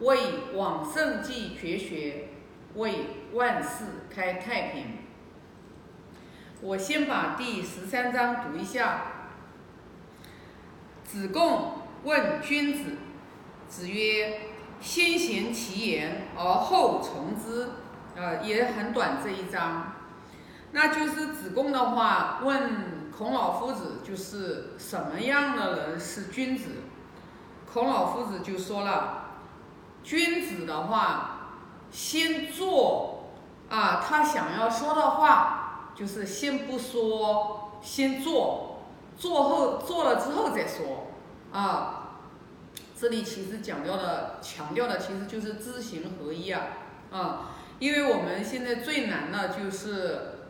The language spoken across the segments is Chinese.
为往圣继绝学，为万世开太平。我先把第十三章读一下。子贡问君子，子曰：“先贤其言而后从之。”呃，也很短这一章。那就是子贡的话问孔老夫子，就是什么样的人是君子？孔老夫子就说了，君子的话，先做啊，他想要说的话，就是先不说，先做，做后做了之后再说。啊，这里其实讲到的、强调的，其实就是知行合一啊，啊，因为我们现在最难的就是，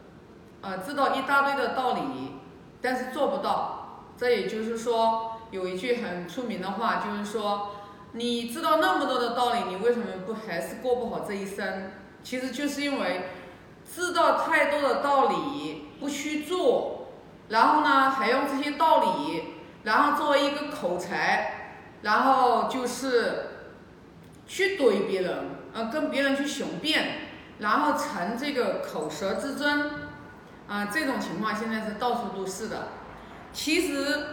啊，知道一大堆的道理，但是做不到。这也就是说，有一句很出名的话，就是说，你知道那么多的道理，你为什么不还是过不好这一生？其实就是因为知道太多的道理不去做，然后呢，还用这些道理。然后作为一个口才，然后就是去怼别人，呃，跟别人去雄辩，然后成这个口舌之争，啊，这种情况现在是到处都是的。其实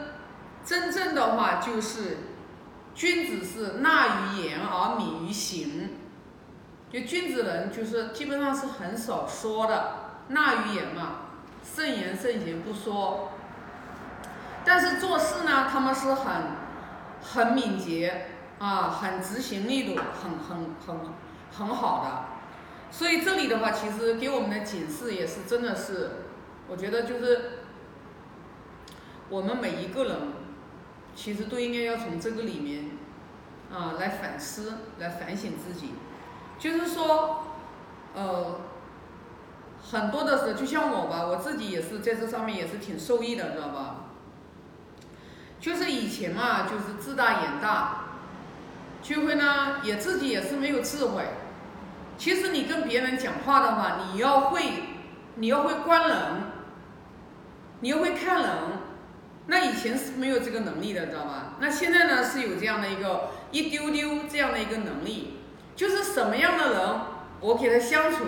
真正的话就是，君子是纳于言而敏于行，就君子人就是基本上是很少说的，纳于言嘛，慎言慎行不说。但是做事呢，他们是很很敏捷啊，很执行力度很很很很好的。所以这里的话，其实给我们的警示也是真的是，我觉得就是我们每一个人其实都应该要从这个里面啊来反思，来反省自己。就是说，呃，很多的时候，就像我吧，我自己也是在这上面也是挺受益的，知道吧？就是以前嘛，就是自大眼大，就会呢，也自己也是没有智慧。其实你跟别人讲话的话，你要会，你要会观人，你要会看人。那以前是没有这个能力的，知道吧？那现在呢，是有这样的一个一丢丢这样的一个能力，就是什么样的人，我给他相处，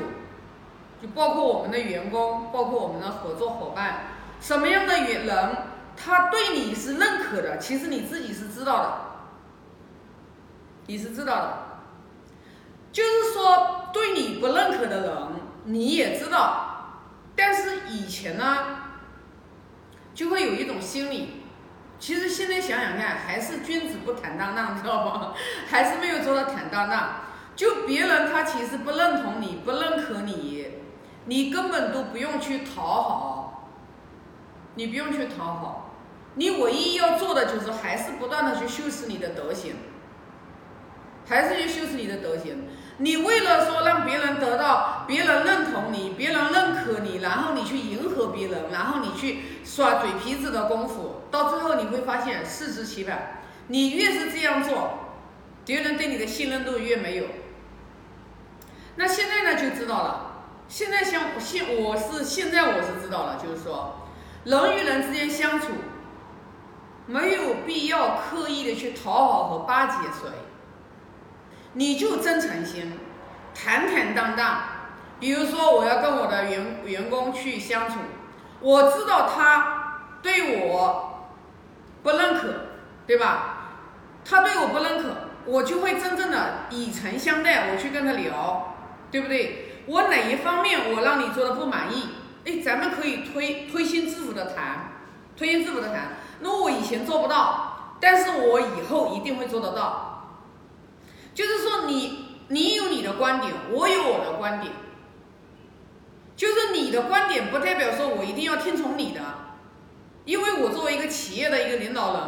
就包括我们的员工，包括我们的合作伙伴，什么样的人。他对你是认可的，其实你自己是知道的，你是知道的，就是说对你不认可的人你也知道，但是以前呢，就会有一种心理，其实现在想想看，还是君子不坦荡荡，知道吗？还是没有做到坦荡荡。就别人他其实不认同你，不认可你，你根本都不用去讨好，你不用去讨好。你唯一要做的就是还是不断的去修饰你的德行，还是去修饰你的德行。你为了说让别人得到别人认同你，别人认可你，然后你去迎合别人，然后你去耍嘴皮子的功夫，到最后你会发现适得其反。你越是这样做，别人对你的信任度越没有。那现在呢就知道了。现在像现我是现在我是知道了，就是说人与人之间相处。没有必要刻意的去讨好和巴结谁，你就真诚心，坦坦荡荡。比如说，我要跟我的员员工去相处，我知道他对我不认可，对吧？他对我不认可，我就会真正的以诚相待，我去跟他聊，对不对？我哪一方面我让你做的不满意？哎，咱们可以推推心置腹的谈，推心置腹的谈。那我以前做不到，但是我以后一定会做得到。就是说，你你有你的观点，我有我的观点。就是你的观点不代表说我一定要听从你的，因为我作为一个企业的一个领导人，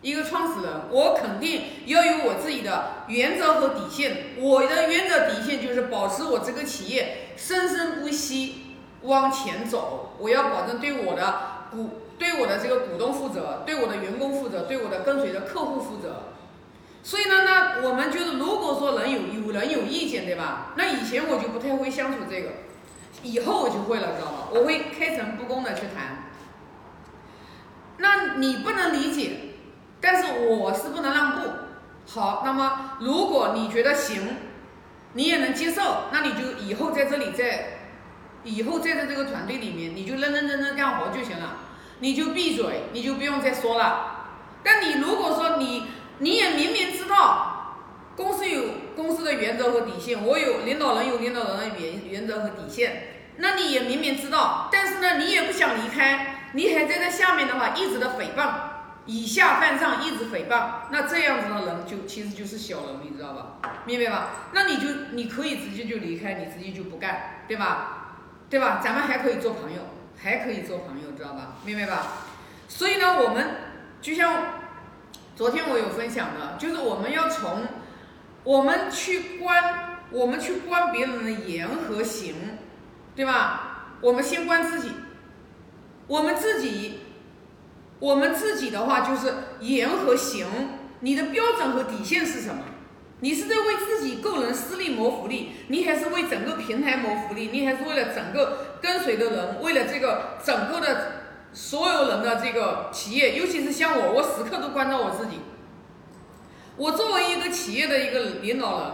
一个创始人，我肯定要有我自己的原则和底线。我的原则底线就是保持我这个企业生生不息往前走，我要保证对我的股。对我的这个股东负责，对我的员工负责，对我的跟随的客户负责。所以呢，那我们就是如果说人有有人有意见，对吧？那以前我就不太会相处这个，以后我就会了，知道吧？我会开诚布公的去谈。那你不能理解，但是我是不能让步。好，那么如果你觉得行，你也能接受，那你就以后在这里在，以后在这这个团队里面，你就认认真真干活就行了，你就闭嘴，你就不用再说了。但你如果说你你也明明知道公司有公司的原则和底线，我有领导人有领导人的原原则和底线，那你也明明知道，但是呢，你也不想离开，你还在这下面的话一直的诽谤，以下犯上，一直诽谤，那这样子的人就其实就是小人，你知道吧？明白吧？那你就你可以直接就离开，你直接就不干，对吧？对吧？咱们还可以做朋友，还可以做朋友，知道吧？明白吧？所以呢，我们就像。昨天我有分享的，就是我们要从我们去观，我们去观别人的言和行，对吧？我们先观自己，我们自己，我们自己的话就是言和行，你的标准和底线是什么？你是在为自己个人私利谋福利，你还是为整个平台谋福利？你还是为了整个跟随的人，为了这个整个的？所有人的这个企业，尤其是像我，我时刻都关照我自己。我作为一个企业的一个领导人，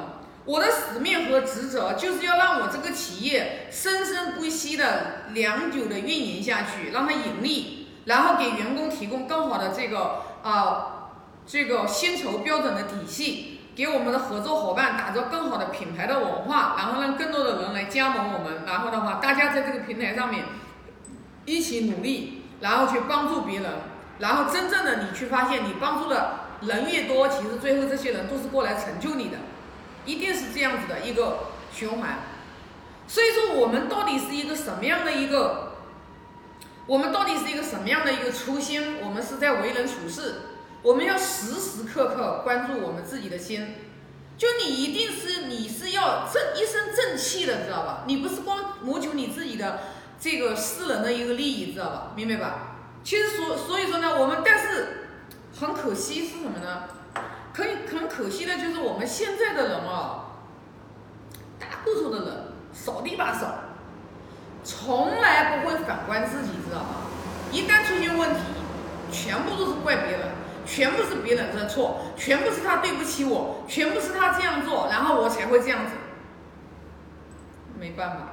我的使命和职责就是要让我这个企业生生不息的、良久的运营下去，让它盈利，然后给员工提供更好的这个啊这个薪酬标准的体系，给我们的合作伙伴打造更好的品牌的文化，然后让更多的人来加盟我们，然后的话，大家在这个平台上面一起努力。然后去帮助别人，然后真正的你去发现，你帮助的人越多，其实最后这些人都是过来成就你的，一定是这样子的一个循环。所以说，我们到底是一个什么样的一个，我们到底是一个什么样的一个初心？我们是在为人处事，我们要时时刻刻关注我们自己的心。就你一定是你是要正一身正气的，知道吧？你不是光谋求你自己的。这个私人的一个利益，知道吧？明白吧？其实所所以说呢，我们但是很可惜是什么呢？可以很可惜的就是我们现在的人啊，大多数的人扫地把扫，从来不会反观自己，知道吧？一旦出现问题，全部都是怪别人，全部是别人的错，全部是他对不起我，全部是他这样做，然后我才会这样子，没办法。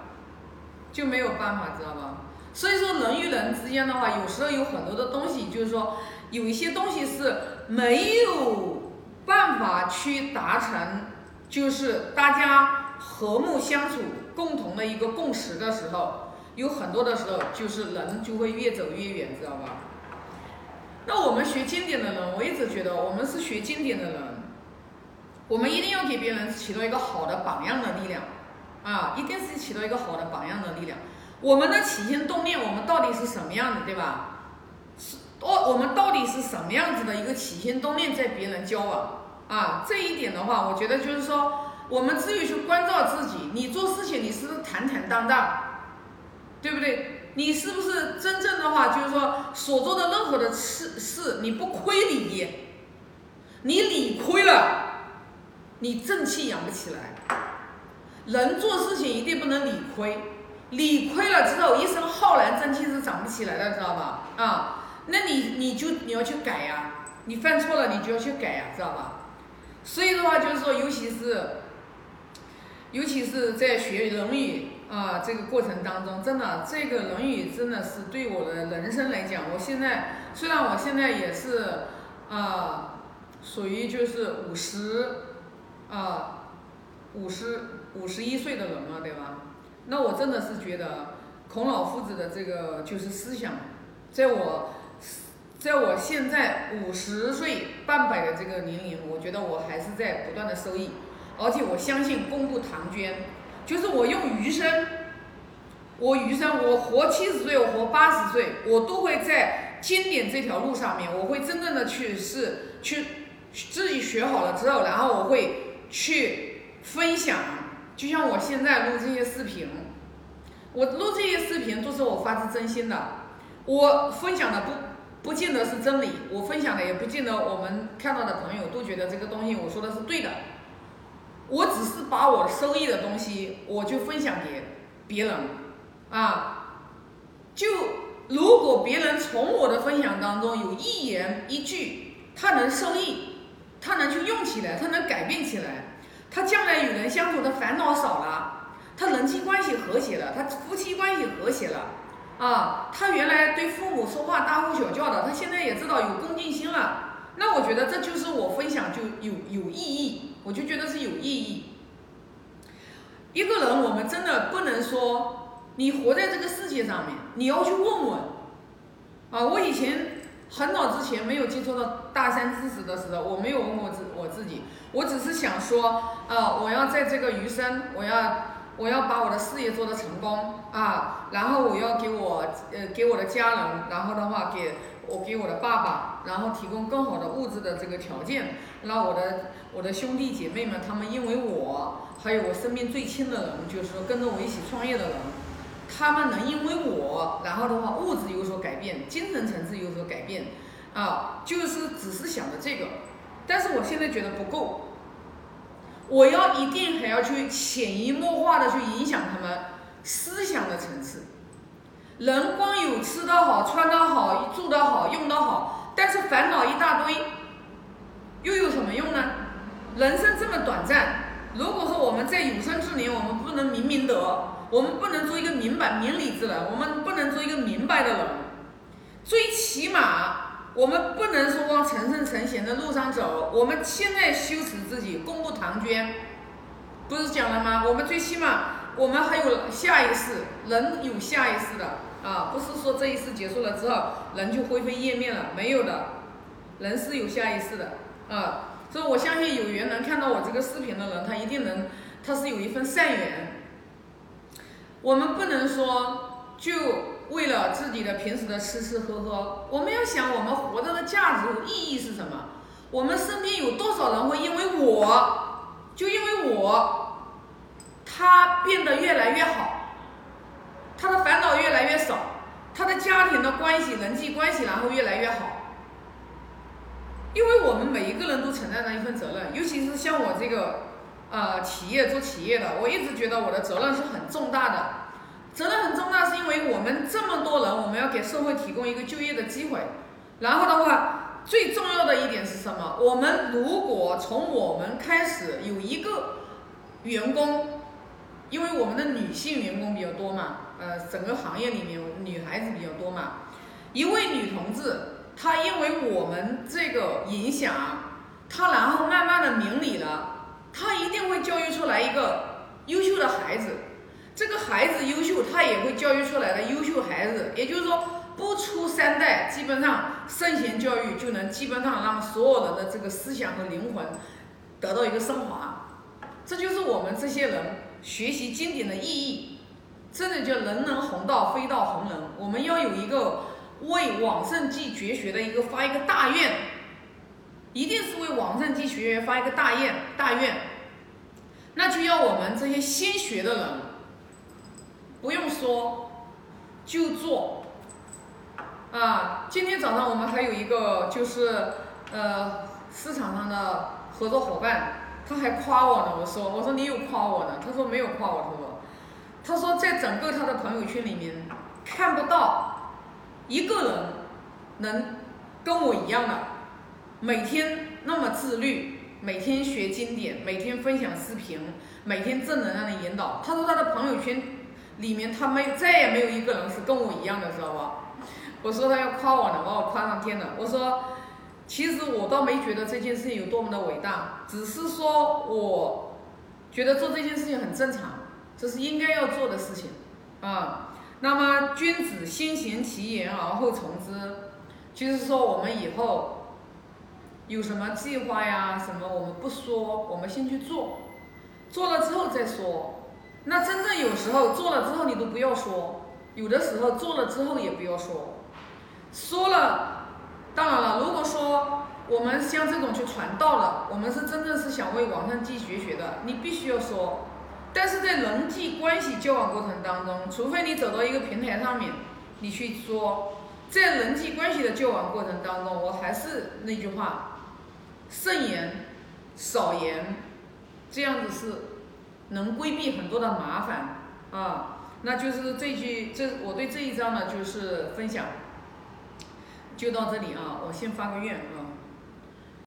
就没有办法，知道吧？所以说人与人之间的话，有时候有很多的东西，就是说有一些东西是没有办法去达成，就是大家和睦相处、共同的一个共识的时候，有很多的时候就是人就会越走越远，知道吧？那我们学经典的人，我一直觉得我们是学经典的人，我们一定要给别人起到一个好的榜样的力量。啊，一定是起到一个好的榜样的力量。我们的起心动念，我们到底是什么样的，对吧？是哦，我们到底是什么样子的一个起心动念在别人交往啊？这一点的话，我觉得就是说，我们只有去关照自己，你做事情你是不是坦坦荡荡，对不对？你是不是真正的话，就是说所做的任何的事事，你不亏理，你理亏了，你正气养不起来。人做事情一定不能理亏，理亏了之后，一身浩然正气是长不起来的，知道吧？啊，那你你就你要去改呀，你犯错了你就要去改呀，知道吧？所以的话就是说，尤其是，尤其是在学《论语》啊这个过程当中，真的这个《论语》真的是对我的人生来讲，我现在虽然我现在也是啊，属于就是五十啊五十。五十一岁的人了，对吧？那我真的是觉得孔老夫子的这个就是思想，在我，在我现在五十岁半百的这个年龄，我觉得我还是在不断的收益，而且我相信功不唐捐，就是我用余生，我余生我活七十岁，我活八十岁，我都会在经典这条路上面，我会真正的去是去自己学好了之后，然后我会去分享。就像我现在录这些视频，我录这些视频都是我发自真心的。我分享的不不见得是真理，我分享的也不见得我们看到的朋友都觉得这个东西我说的是对的。我只是把我收益的东西，我就分享给别人啊。就如果别人从我的分享当中有一言一句，他能受益，他能去用起来，他能改变起来，他将来与人相处的烦恼少了，他人际关系和谐了，他夫妻关系和谐了，啊，他原来对父母说话大呼小叫的，他现在也知道有恭敬心了。那我觉得这就是我分享就有有意义，我就觉得是有意义。一个人，我们真的不能说你活在这个世界上面，你要去问问。啊，我以前很早之前没有接触到大山知识的时候，我没有问过自我自己，我只是想说，啊，我要在这个余生，我要我要把我的事业做得成功啊，然后我要给我呃给我的家人，然后的话给。我给我的爸爸，然后提供更好的物质的这个条件，让我的我的兄弟姐妹们，他们因为我，还有我身边最亲的人，就是说跟着我一起创业的人，他们能因为我，然后的话物质有所改变，精神层次有所改变，啊，就是只是想着这个，但是我现在觉得不够，我要一定还要去潜移默化的去影响他们思想的层次。人光有吃的好、穿的好、住的好、用的好，但是烦恼一大堆，又有什么用呢？人生这么短暂，如果说我们在有生之年，我们不能明明德，我们不能做一个明白、明理之人，我们不能做一个明白的人，最起码我们不能说往成圣成贤的路上走。我们现在修持自己，功不唐捐，不是讲了吗？我们最起码我们还有下一世，人有下一世的。啊，不是说这一世结束了之后人就灰飞烟灭了，没有的，人是有下一世的啊。所以我相信有缘能看到我这个视频的人，他一定能，他是有一份善缘。我们不能说就为了自己的平时的吃吃喝喝，我们要想我们活着的价值意义是什么？我们身边有多少人会因为我，就因为我，他变得越来越好？他的烦恼越来越少，他的家庭的关系、人际关系然后越来越好，因为我们每一个人都承担着一份责任，尤其是像我这个呃企业做企业的，我一直觉得我的责任是很重大的，责任很重大是因为我们这么多人，我们要给社会提供一个就业的机会，然后的话，最重要的一点是什么？我们如果从我们开始有一个员工，因为我们的女性员工比较多嘛。呃，整个行业里面女孩子比较多嘛，一位女同志，她因为我们这个影响，她然后慢慢的明理了，他一定会教育出来一个优秀的孩子，这个孩子优秀，他也会教育出来的优秀孩子，也就是说，不出三代，基本上圣贤教育就能基本上让所有人的这个思想和灵魂得到一个升华，这就是我们这些人学习经典的意义。真的叫人人弘道，非道弘人。我们要有一个为往圣继绝学的一个发一个大愿，一定是为往圣继绝学发一个大愿大愿。那就要我们这些先学的人，不用说，就做。啊，今天早上我们还有一个就是呃市场上的合作伙伴，他还夸我呢。我说我说你有夸我呢？他说没有夸我，他说。他说，在整个他的朋友圈里面，看不到一个人能跟我一样的每天那么自律，每天学经典，每天分享视频，每天正能量的引导。他说他的朋友圈里面，他没再也没有一个人是跟我一样的，知道吧？我说他要夸我呢，把我夸上天了。我说，其实我倒没觉得这件事情有多么的伟大，只是说我觉得做这件事情很正常。这是应该要做的事情，啊，那么君子先行其言而后从之，就是说我们以后有什么计划呀，什么我们不说，我们先去做，做了之后再说。那真正有时候做了之后你都不要说，有的时候做了之后也不要说，说了，当然了，如果说我们像这种去传道的，我们是真正是想为网上继学学的，你必须要说。但是在人际关系交往过程当中，除非你走到一个平台上面，你去说，在人际关系的交往过程当中，我还是那句话，慎言，少言，这样子是能规避很多的麻烦啊。那就是这句，这我对这一章呢就是分享，就到这里啊，我先发个愿啊。